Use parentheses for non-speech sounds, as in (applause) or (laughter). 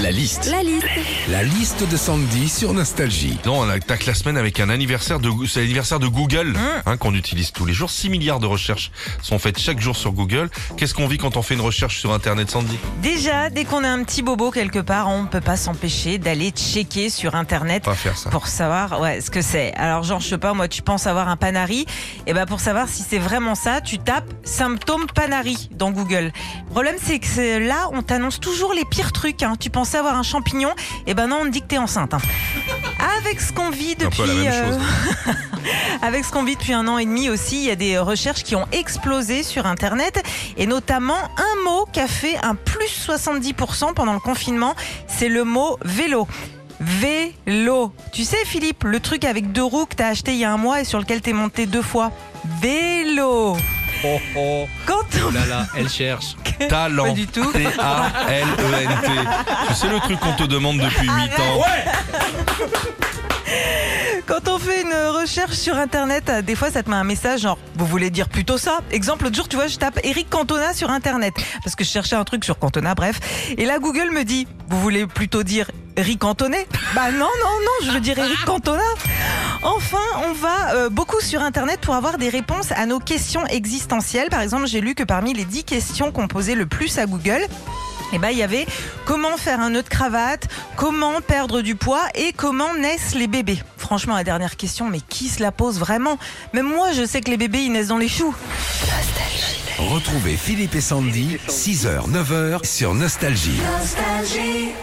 La liste. La liste. La liste de Sandy sur Nostalgie. Non, on attaque la semaine avec un anniversaire de, c'est l'anniversaire de Google, Mmh. hein, qu'on utilise tous les jours. 6 milliards de recherches sont faites chaque jour sur Google. Qu'est-ce qu'on vit quand on fait une recherche sur Internet, Sandy? Déjà, dès qu'on a un petit bobo quelque part, on ne peut pas s'empêcher d'aller checker sur Internet On va faire ça. pour savoir ouais, ce que c'est. Alors, genre, je sais pas, moi, tu penses avoir un panari? Et ben, pour savoir si c'est vraiment ça, tu tapes symptômes panari dans Google. Le problème, c'est que là, on t'annonce toujours les pires trucs. hein. Tu pensais avoir un champignon, et ben non, on te dit que t'es enceinte. hein. Avec ce qu'on vit depuis. euh, chose. (laughs) Avec ce qu'on vit depuis un an et demi aussi, il y a des recherches qui ont explosé sur Internet et notamment un mot qui a fait un plus 70% pendant le confinement, c'est le mot vélo. Vélo. Tu sais Philippe, le truc avec deux roues que t'as acheté il y a un mois et sur lequel t'es monté deux fois. Vélo. Oh oh, Quand oh là là, elle cherche. (laughs) Talent. Pas du tout. T-A-L-E-N-T. tu sais le truc qu'on te demande depuis 8 ans Quand on fait une recherche sur internet, euh, des fois ça te met un message genre vous voulez dire plutôt ça? Exemple l'autre jour tu vois je tape Eric Cantona sur internet parce que je cherchais un truc sur Cantona bref et là Google me dit vous voulez plutôt dire Eric Cantonet Bah non non non je veux dire Eric Cantona. Enfin on va euh, beaucoup sur internet pour avoir des réponses à nos questions existentielles. Par exemple j'ai lu que parmi les 10 questions qu'on posait le plus à Google eh ben, il y avait comment faire un nœud de cravate, comment perdre du poids et comment naissent les bébés. Franchement, la dernière question, mais qui se la pose vraiment? Même moi, je sais que les bébés, ils naissent dans les choux. Retrouvez Philippe et Sandy, 6h, 9h sur Nostalgie. Nostalgie.